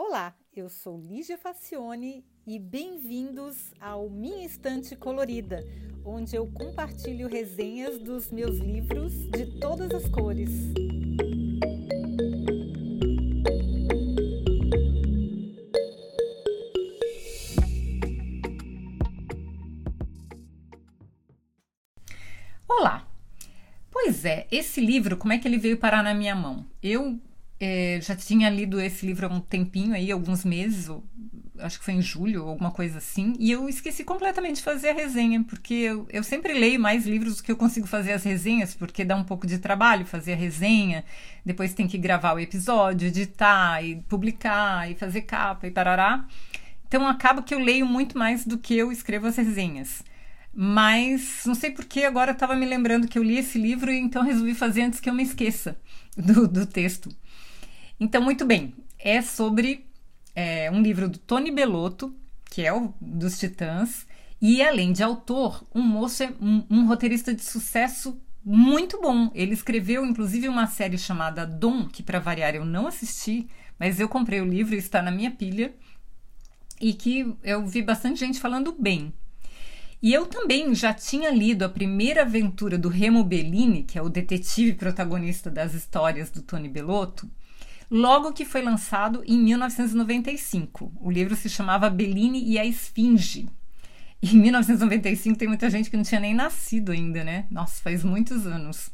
Olá, eu sou Lígia Facione e bem-vindos ao Minha Estante Colorida, onde eu compartilho resenhas dos meus livros de todas as cores. Pois é, esse livro, como é que ele veio parar na minha mão? Eu é, já tinha lido esse livro há um tempinho aí, alguns meses, ou, acho que foi em julho, alguma coisa assim, e eu esqueci completamente de fazer a resenha, porque eu, eu sempre leio mais livros do que eu consigo fazer as resenhas, porque dá um pouco de trabalho fazer a resenha, depois tem que gravar o episódio, editar e publicar e fazer capa e parará. Então acaba que eu leio muito mais do que eu escrevo as resenhas. Mas não sei por que agora estava me lembrando que eu li esse livro e então resolvi fazer antes que eu me esqueça do, do texto. Então, muito bem, é sobre é, um livro do Tony Bellotto, que é o dos Titãs, e além de autor, um moço é um, um roteirista de sucesso muito bom. Ele escreveu inclusive uma série chamada Dom, que para variar eu não assisti, mas eu comprei o livro e está na minha pilha, e que eu vi bastante gente falando bem. E eu também já tinha lido a primeira aventura do Remo Bellini, que é o detetive protagonista das histórias do Tony Bellotto, logo que foi lançado em 1995. O livro se chamava Bellini e a Esfinge. Em 1995 tem muita gente que não tinha nem nascido ainda, né? Nossa, faz muitos anos.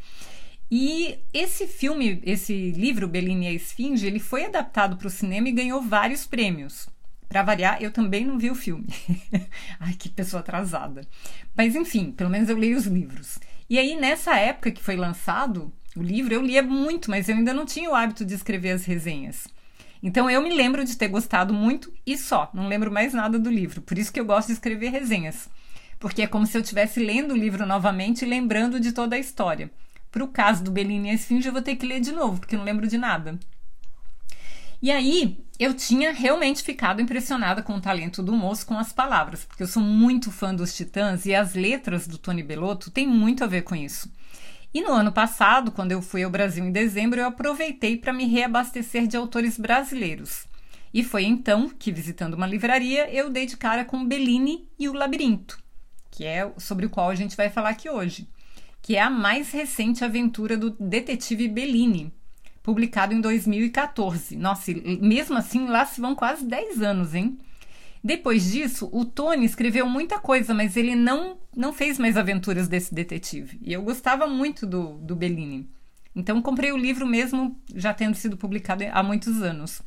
E esse filme, esse livro Bellini e a Esfinge, ele foi adaptado para o cinema e ganhou vários prêmios. Para variar, eu também não vi o filme. Ai, que pessoa atrasada. Mas enfim, pelo menos eu leio os livros. E aí, nessa época que foi lançado, o livro eu lia muito, mas eu ainda não tinha o hábito de escrever as resenhas. Então eu me lembro de ter gostado muito e só, não lembro mais nada do livro. Por isso que eu gosto de escrever resenhas. Porque é como se eu estivesse lendo o livro novamente e lembrando de toda a história. Para o caso do Bellini e a Esfinge, eu vou ter que ler de novo, porque não lembro de nada. E aí, eu tinha realmente ficado impressionada com o talento do moço com as palavras, porque eu sou muito fã dos Titãs e as letras do Tony Bellotto têm muito a ver com isso. E no ano passado, quando eu fui ao Brasil em dezembro, eu aproveitei para me reabastecer de autores brasileiros. E foi então que, visitando uma livraria, eu dei de cara com Bellini e o Labirinto, que é sobre o qual a gente vai falar aqui hoje, que é a mais recente aventura do detetive Bellini, publicado em 2014. Nossa, mesmo assim, lá se vão quase 10 anos, hein? Depois disso, o Tony escreveu muita coisa, mas ele não, não fez mais aventuras desse detetive. E eu gostava muito do, do Bellini. Então comprei o livro mesmo já tendo sido publicado há muitos anos.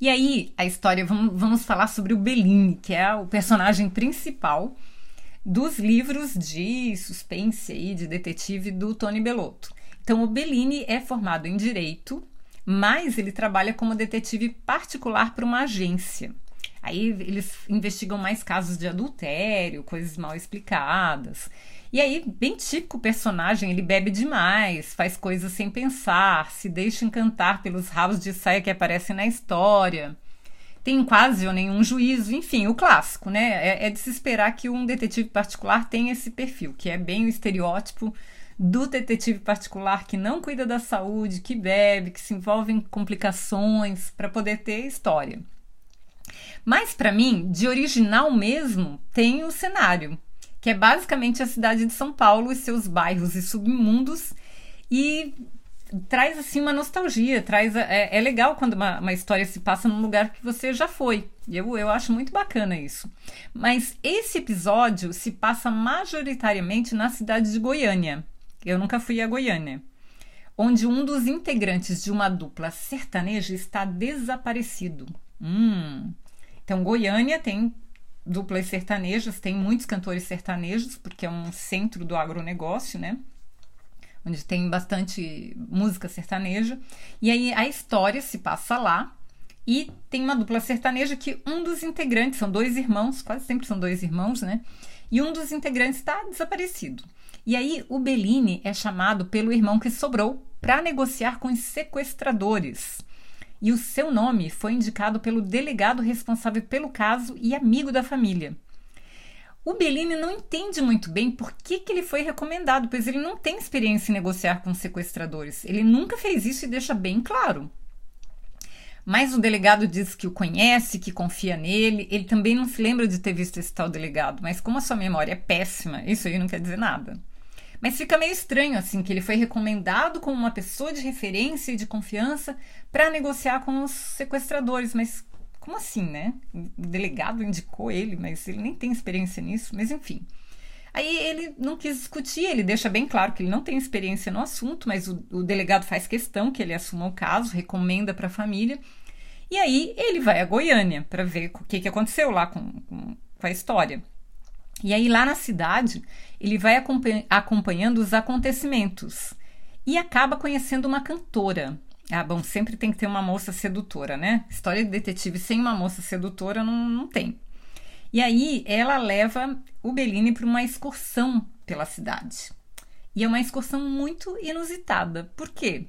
E aí, a história, vamos, vamos falar sobre o Bellini, que é o personagem principal dos livros de suspense e de detetive do Tony Bellotto. Então, o Bellini é formado em direito, mas ele trabalha como detetive particular para uma agência. Aí eles investigam mais casos de adultério, coisas mal explicadas. E aí, bem típico personagem, ele bebe demais, faz coisas sem pensar, se deixa encantar pelos rabos de saia que aparecem na história. Tem quase ou nenhum juízo, enfim, o clássico, né? É, é de se esperar que um detetive particular tenha esse perfil, que é bem o estereótipo do detetive particular que não cuida da saúde, que bebe, que se envolve em complicações para poder ter história. Mas para mim, de original mesmo, tem o cenário, que é basicamente a cidade de São Paulo e seus bairros e submundos e traz assim uma nostalgia, traz é, é legal quando uma, uma, história se passa num lugar que você já foi. Eu, eu acho muito bacana isso. Mas esse episódio se passa majoritariamente na cidade de Goiânia. Eu nunca fui a Goiânia. Onde um dos integrantes de uma dupla sertaneja está desaparecido. Hum, então, Goiânia tem duplas sertanejas, tem muitos cantores sertanejos, porque é um centro do agronegócio, né? Onde tem bastante música sertaneja. E aí a história se passa lá. E tem uma dupla sertaneja que um dos integrantes, são dois irmãos, quase sempre são dois irmãos, né? E um dos integrantes está desaparecido. E aí o Bellini é chamado pelo irmão que sobrou para negociar com os sequestradores e o seu nome foi indicado pelo delegado responsável pelo caso e amigo da família. O Bellini não entende muito bem por que, que ele foi recomendado, pois ele não tem experiência em negociar com sequestradores. Ele nunca fez isso e deixa bem claro. Mas o delegado diz que o conhece, que confia nele. Ele também não se lembra de ter visto esse tal delegado, mas como a sua memória é péssima, isso aí não quer dizer nada. Mas fica meio estranho assim que ele foi recomendado como uma pessoa de referência e de confiança para negociar com os sequestradores, mas como assim, né? O delegado indicou ele, mas ele nem tem experiência nisso, mas enfim. Aí ele não quis discutir, ele deixa bem claro que ele não tem experiência no assunto, mas o, o delegado faz questão que ele assuma o caso, recomenda para a família. E aí ele vai a Goiânia para ver o que, que aconteceu lá com, com, com a história. E aí lá na cidade ele vai acompanhando os acontecimentos e acaba conhecendo uma cantora. Ah, bom, sempre tem que ter uma moça sedutora, né? História de detetive sem uma moça sedutora não, não tem. E aí ela leva o Bellini para uma excursão pela cidade. E é uma excursão muito inusitada. Por quê?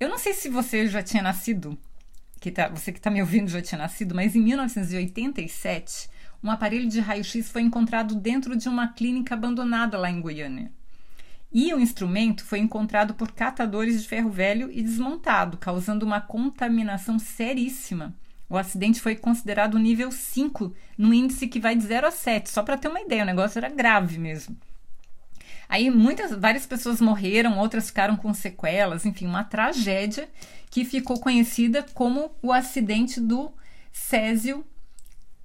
Eu não sei se você já tinha nascido, que tá, você que está me ouvindo já tinha nascido, mas em 1987, um aparelho de raio-x foi encontrado dentro de uma clínica abandonada lá em Goiânia. E o instrumento foi encontrado por catadores de ferro velho e desmontado, causando uma contaminação seríssima. O acidente foi considerado nível 5, no índice que vai de 0 a 7, só para ter uma ideia, o negócio era grave mesmo. Aí muitas, várias pessoas morreram, outras ficaram com sequelas, enfim, uma tragédia que ficou conhecida como o acidente do Césio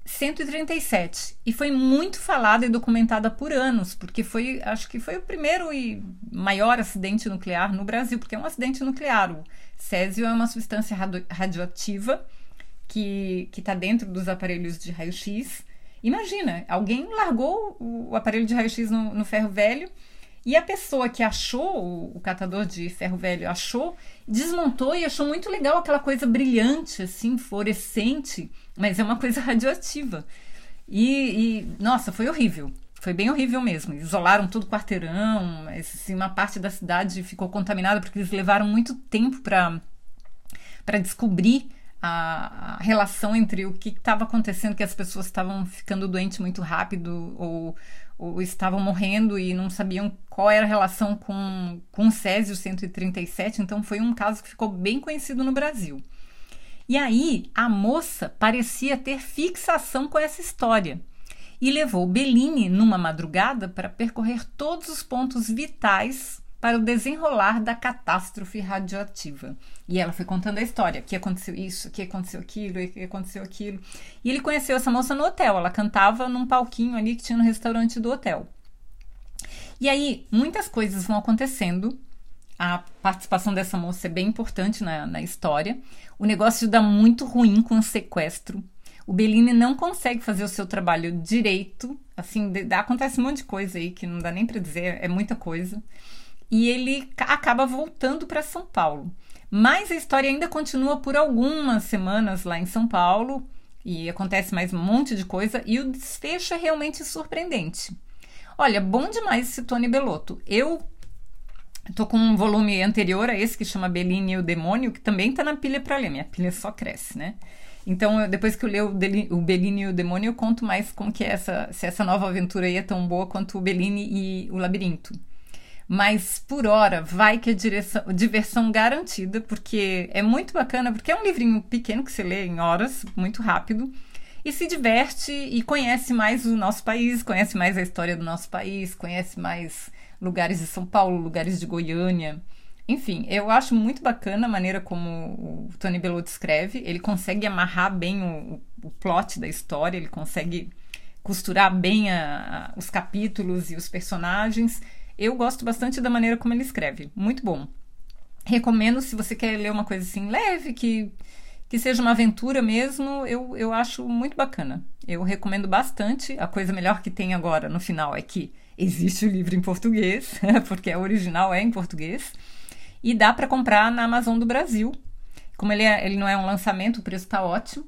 137 e foi muito falada e documentada por anos, porque foi, acho que foi o primeiro e maior acidente nuclear no Brasil, porque é um acidente nuclear. O césio é uma substância radioativa que está dentro dos aparelhos de raio-x. Imagina, alguém largou o aparelho de raio-x no, no, ferro velho e a pessoa que achou, o, catador de ferro velho achou, desmontou e achou muito legal aquela coisa brilhante, assim, fluorescente, mas é uma coisa radioativa. E, e nossa, foi horrível. Foi bem horrível mesmo. Isolaram todo o quarteirão, assim, uma parte da cidade ficou contaminada porque eles levaram muito tempo para descobrir a, a relação entre o que estava acontecendo, que as pessoas estavam ficando doentes muito rápido ou, ou, estavam morrendo e não sabiam qual era a relação com, com o Césio 137. Então foi um caso que ficou bem conhecido no Brasil. E aí a moça parecia ter fixação com essa história e levou Bellini numa madrugada para percorrer todos os pontos vitais para o desenrolar da catástrofe radioativa. E ela foi contando a história, que aconteceu isso, que aconteceu aquilo, que aconteceu aquilo. E ele conheceu essa moça no hotel, ela cantava num palquinho ali que tinha no restaurante do hotel. E aí, muitas coisas vão acontecendo. A participação dessa moça é bem importante na, na história. O negócio dá muito ruim com o sequestro. O Bellini não consegue fazer o seu trabalho direito. Assim, de, acontece um monte de coisa aí que não dá nem para dizer, é muita coisa e ele acaba voltando para São Paulo. Mas a história ainda continua por algumas semanas lá em São Paulo e acontece mais um monte de coisa e o desfecho é realmente surpreendente. Olha, bom demais esse Tony Belotto. Eu tô com um volume anterior a esse que chama Bellini e o Demônio, que também tá na pilha para ler. Minha pilha só cresce, né? Então, depois que eu ler o, Bellini e o Demônio, eu conto mais como que é essa, se essa nova aventura aí é tão boa quanto o Bellini e o Labirinto mas por hora vai que é direção, diversão garantida, porque é muito bacana, porque é um livrinho pequeno que você lê em horas, muito rápido, e se diverte e conhece mais o nosso país, conhece mais a história do nosso país, conhece mais lugares de São Paulo, lugares de Goiânia. Enfim, eu acho muito bacana a maneira como o Tony Bellotto escreve. Ele consegue amarrar bem o, o plot da história, ele consegue costurar bem a, a, os capítulos e os personagens eu gosto bastante da maneira como ele escreve. Muito bom. Recomendo se você quer ler uma coisa assim leve, que, que seja uma aventura mesmo, eu, eu acho muito bacana. Eu recomendo bastante. A coisa melhor que tem agora no final é que existe o livro em português, porque a original é em português. E dá para comprar na Amazon do Brasil. Como ele, é, ele não é um lançamento, o preço está ótimo.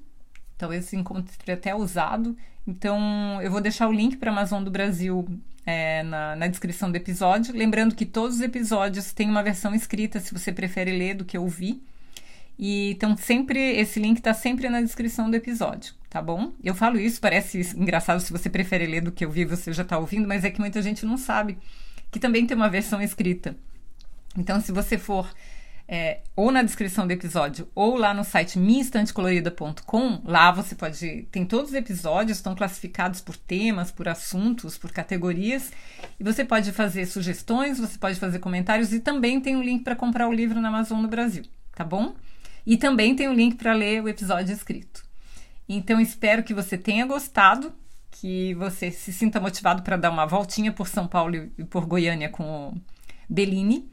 Talvez se encontre até usado. Então, eu vou deixar o link para a Amazon do Brasil é, na, na, descrição do episódio. Lembrando que todos os episódios têm uma versão escrita, se você prefere ler do que ouvir. E então sempre esse link está sempre na descrição do episódio, tá bom? Eu falo isso, parece engraçado se você prefere ler do que ouvir, você já está ouvindo, mas é que muita gente não sabe que também tem uma versão escrita. Então, se você for é, ou na descrição do episódio ou lá no site minhaestantecolorida.com. Lá você pode. Tem todos os episódios, estão classificados por temas, por assuntos, por categorias. E você pode fazer sugestões, você pode fazer comentários e também tem um link para comprar o livro na Amazon no Brasil, tá bom? E também tem um link para ler o episódio escrito. Então espero que você tenha gostado, que você se sinta motivado para dar uma voltinha por São Paulo e por Goiânia com o Bellini.